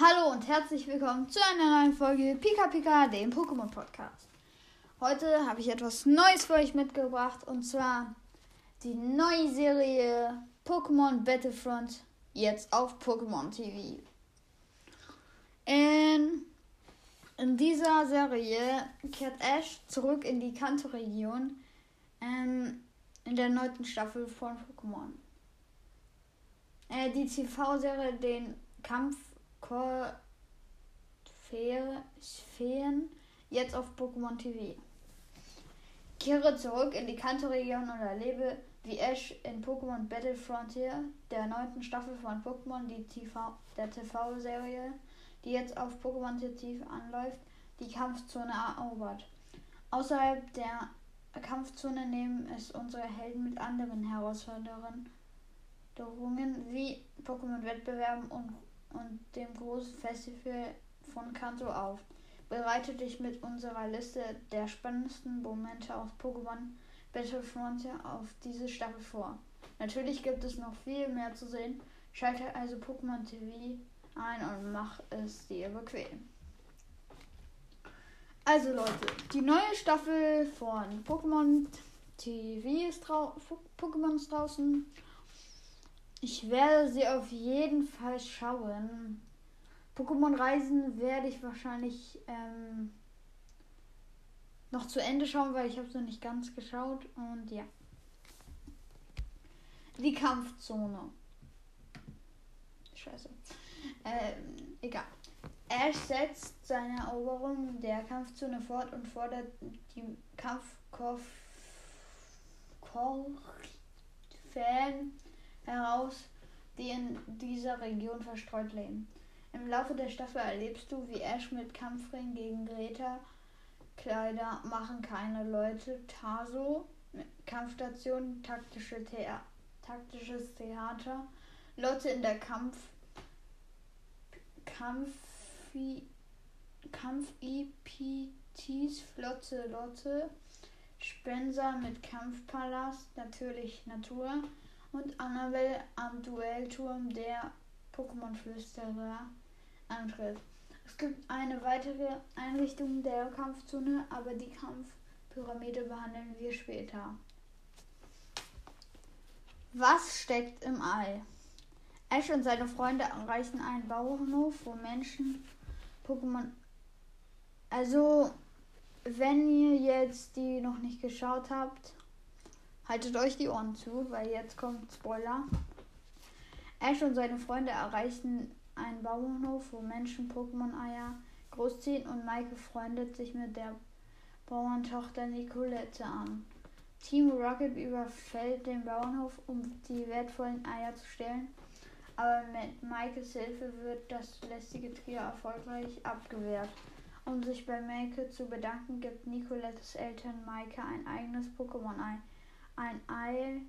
Hallo und herzlich willkommen zu einer neuen Folge Pika Pika, dem Pokémon Podcast. Heute habe ich etwas Neues für euch mitgebracht und zwar die neue Serie Pokémon Battlefront jetzt auf Pokémon TV. In, in dieser Serie kehrt Ash zurück in die Kanto-Region ähm, in der neunten Staffel von Pokémon. Äh, die TV-Serie den Kampf Sphären jetzt auf Pokémon TV. Kehre zurück in die Kanto-Region und erlebe, wie Ash in Pokémon Battle Frontier, der neunten Staffel von Pokémon, die TV, der TV-Serie, die jetzt auf Pokémon TV anläuft, die Kampfzone erobert. Außerhalb der Kampfzone nehmen es unsere Helden mit anderen Herausforderungen wie Pokémon-Wettbewerben und und dem großen Festival von Kanto auf. Bereite dich mit unserer Liste der spannendsten Momente aus Pokémon Battlefront auf diese Staffel vor. Natürlich gibt es noch viel mehr zu sehen. Schalte also Pokémon TV ein und mach es dir bequem. Also Leute, die neue Staffel von Pokémon TV ist, drau Pokémon ist draußen. Ich werde sie auf jeden Fall schauen. Pokémon Reisen werde ich wahrscheinlich ähm, noch zu Ende schauen, weil ich habe es noch nicht ganz geschaut. Und ja. Die Kampfzone. Scheiße. Ähm, egal. Er setzt seine Eroberung der Kampfzone fort und fordert die Kampfkopf-Fan heraus, die in dieser Region verstreut leben. Im Laufe der Staffel erlebst du, wie Ash mit Kampfring gegen Greta, Kleider machen keine Leute, Taso, Kampfstation, taktische Thea taktisches Theater, Lotte in der Kampf, Kampf, Kampf EPTs, Flotte Lotte, Spencer mit Kampfpalast, natürlich Natur, und Annabelle am Duellturm der Pokémon-Flüsterer antritt. Es gibt eine weitere Einrichtung der Kampfzone, aber die Kampfpyramide behandeln wir später. Was steckt im All? Ash und seine Freunde erreichen einen Bauernhof, wo Menschen Pokémon. Also, wenn ihr jetzt die noch nicht geschaut habt, Haltet euch die Ohren zu, weil jetzt kommt Spoiler. Ash und seine Freunde erreichen einen Bauernhof, wo Menschen Pokémon-Eier großziehen und Maike freundet sich mit der Bauerntochter Nicolette an. Team Rocket überfällt den Bauernhof, um die wertvollen Eier zu stehlen, aber mit Maikes Hilfe wird das lästige Trio erfolgreich abgewehrt. Um sich bei Maike zu bedanken, gibt Nicolettes Eltern Maike ein eigenes Pokémon-Ei ein Ei,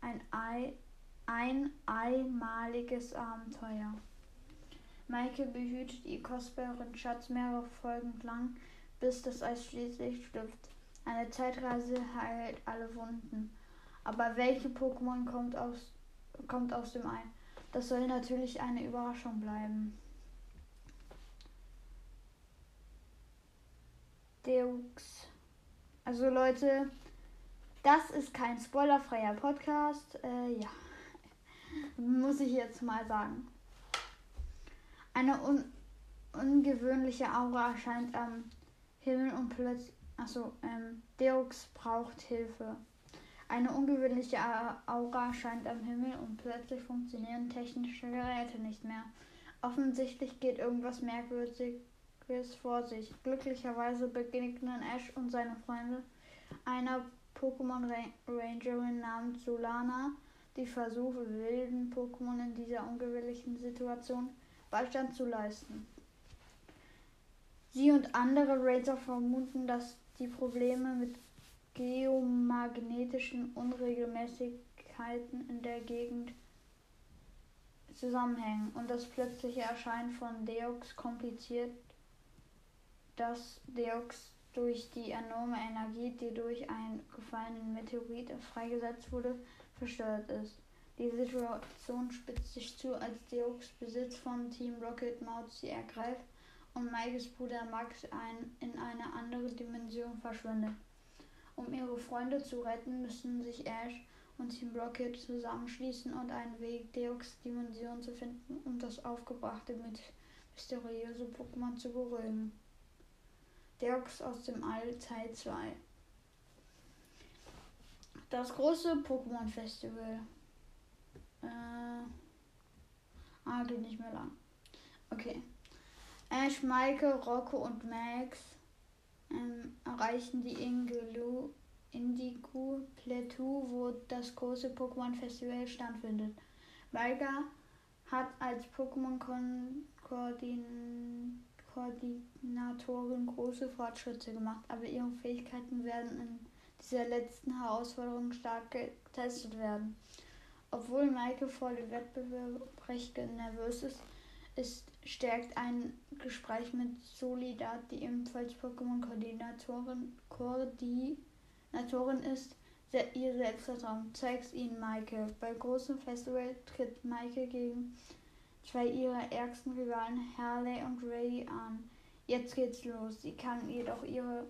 ein Ei, ein einmaliges Abenteuer. Maike behütet ihr kostbaren Schatz mehrere Folgen lang, bis das Eis schließlich schlüpft. Eine Zeitreise heilt alle Wunden. Aber welche Pokémon kommt aus, kommt aus dem Ei? Das soll natürlich eine Überraschung bleiben. Deux. Also Leute, das ist kein spoilerfreier Podcast. Äh, ja, muss ich jetzt mal sagen. Eine un ungewöhnliche Aura erscheint am Himmel und plötzlich. Achso, ähm, Deux braucht Hilfe. Eine ungewöhnliche Aura erscheint am Himmel und plötzlich funktionieren technische Geräte nicht mehr. Offensichtlich geht irgendwas Merkwürdiges vor sich. Glücklicherweise begegnen Ash und seine Freunde einer Pokémon Rangerin namens Solana, die versuche, wilden Pokémon in dieser ungewöhnlichen Situation Beistand zu leisten. Sie und andere Ranger vermuten, dass die Probleme mit geomagnetischen Unregelmäßigkeiten in der Gegend zusammenhängen und das plötzliche Erscheinen von Deox kompliziert das Deox durch die enorme Energie, die durch einen gefallenen Meteorit freigesetzt wurde, versteuert ist. Die Situation spitzt sich zu, als Deox Besitz von Team Rocket Mauzi ergreift und Mikes Bruder Max ein, in eine andere Dimension verschwindet. Um ihre Freunde zu retten, müssen sich Ash und Team Rocket zusammenschließen und einen Weg, Deox Dimension zu finden, um das aufgebrachte mit mysteriöse Pokémon zu beruhigen. Deox aus dem All Teil 2 Das große Pokémon Festival. Äh, ah, geht nicht mehr lang. Okay. Ash, Maike, Rocco und Max ähm, erreichen die Ingelu Indigo Plateau, wo das große Pokémon Festival stattfindet. Valga hat als Pokémon-Koordinatorin große Fortschritte gemacht, aber ihre Fähigkeiten werden in dieser letzten Herausforderung stark getestet werden. Obwohl Maike vor dem Wettbewerb recht nervös ist, ist stärkt ein Gespräch mit Solidat, die ebenfalls Pokémon-Koordinatorin Koordinatorin ist, ihr Selbstvertrauen. Zeig's ihnen, Maike. Bei großem Festival tritt Maike gegen zwei ihrer ärgsten Rivalen, Harley und Ray, an. Jetzt geht's los. Sie kann jedoch ihre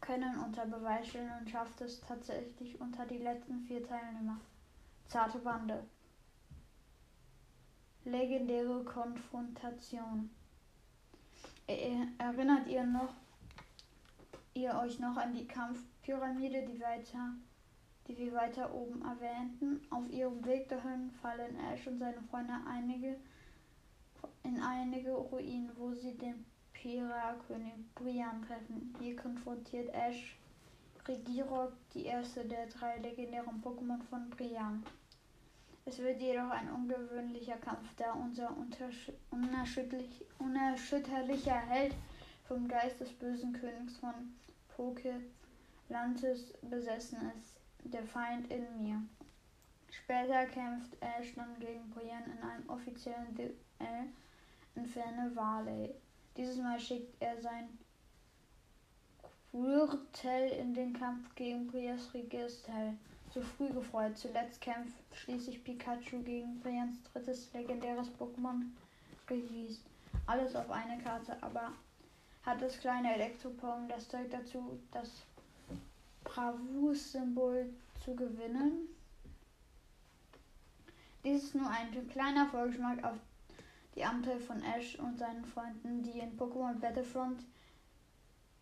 Können unter Beweis stellen und schafft es tatsächlich unter die letzten vier Teilnehmer. Zarte Bande. Legendäre Konfrontation. Erinnert ihr noch, ihr euch noch an die Kampfpyramide, die weiter, die wir weiter oben erwähnten? Auf ihrem Weg dahin fallen Ash und seine Freunde einige in einige Ruinen, wo sie den Pira-König Brian treffen. Hier konfrontiert Ash Regirok, die erste der drei legendären Pokémon von Brian. Es wird jedoch ein ungewöhnlicher Kampf, da unser unerschütterlicher Held vom Geist des bösen Königs von Pokelantis besessen ist, der Feind in mir. Später kämpft Ash dann gegen Brian in einem offiziellen Duell in Ferne Valley. Dieses Mal schickt er sein Quirtel in den Kampf gegen Brias Registel zu früh gefreut. Zuletzt kämpft schließlich Pikachu gegen Brians drittes legendäres Pokémon Release. Alles auf eine Karte, aber hat das kleine Elektropong das Zeug dazu, das Bravur-Symbol zu gewinnen? Dies ist nur ein kleiner Vorgeschmack auf die Abenteuer von Ash und seinen Freunden, die in Pokémon Battlefront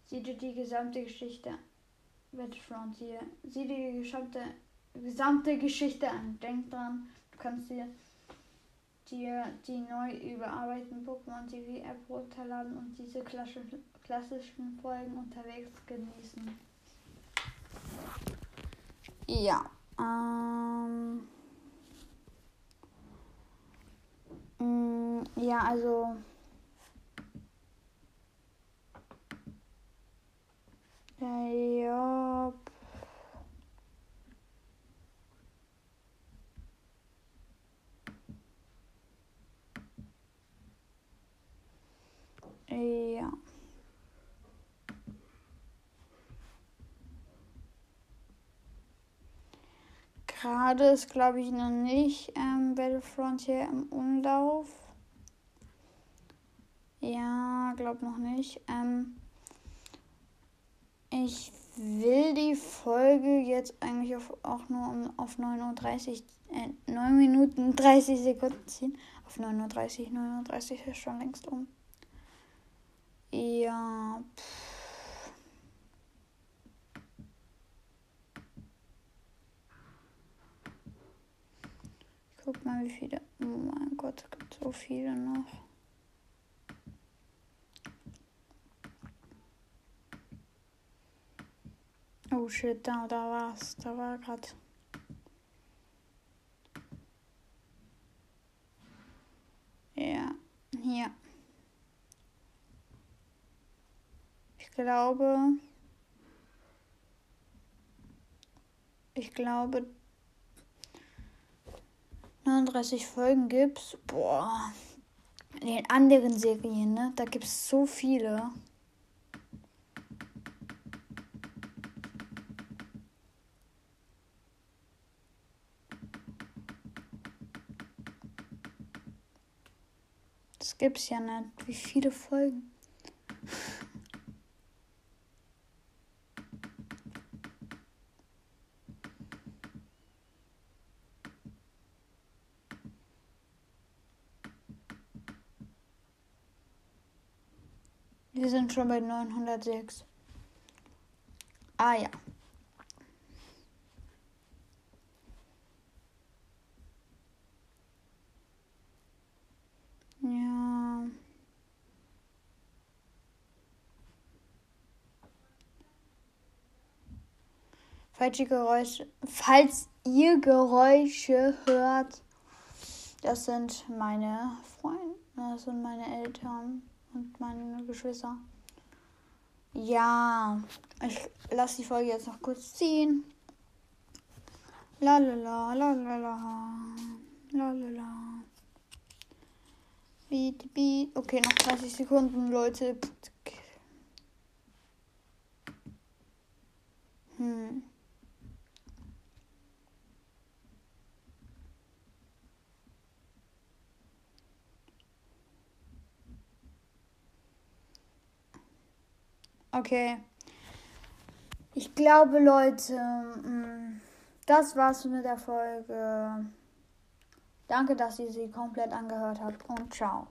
sieht die gesamte Geschichte Battlefront hier. Sieh dir die gesamte, gesamte Geschichte an. Denk dran, du kannst dir, dir die neu überarbeiteten Pokémon TV App runterladen und diese klassischen Folgen unterwegs genießen. Ja. Ähm, mm, ja, also. Ja. Ja. Gerade ist, glaube ich, noch nicht ähm, Battlefront hier im Umlauf. Ja, glaube noch nicht. Ähm, ich will die Folge jetzt eigentlich auf, auch nur um, auf 9.30 Uhr, äh, 9 Minuten 30 Sekunden ziehen. Auf 9.30 Uhr, 9.30 Uhr ist schon längst um. Ja. Pff. Guck mal, wie viele. Oh mein Gott, es gibt so viele noch. Oh shit, da, da war's. Da war grad. Ja, hier. Ich glaube. Ich glaube. 32 Folgen gibt's. boah, in den anderen Serien, ne? Da gibt's so viele. Das gibt's ja nicht. Wie viele Folgen? Wir sind schon bei 906. Ah ja. Ja. Falls ihr Geräusche, falls ihr Geräusche hört, das sind meine Freunde, das sind meine Eltern und meine Geschwister. Ja, ich lasse die Folge jetzt noch kurz ziehen. La la la la la la la la la. Beat, beat. Okay, noch 30 Sekunden, Leute. Hm. Okay. Ich glaube, Leute, mm, das war's mit der Folge. Danke, dass ihr sie komplett angehört habt und ciao.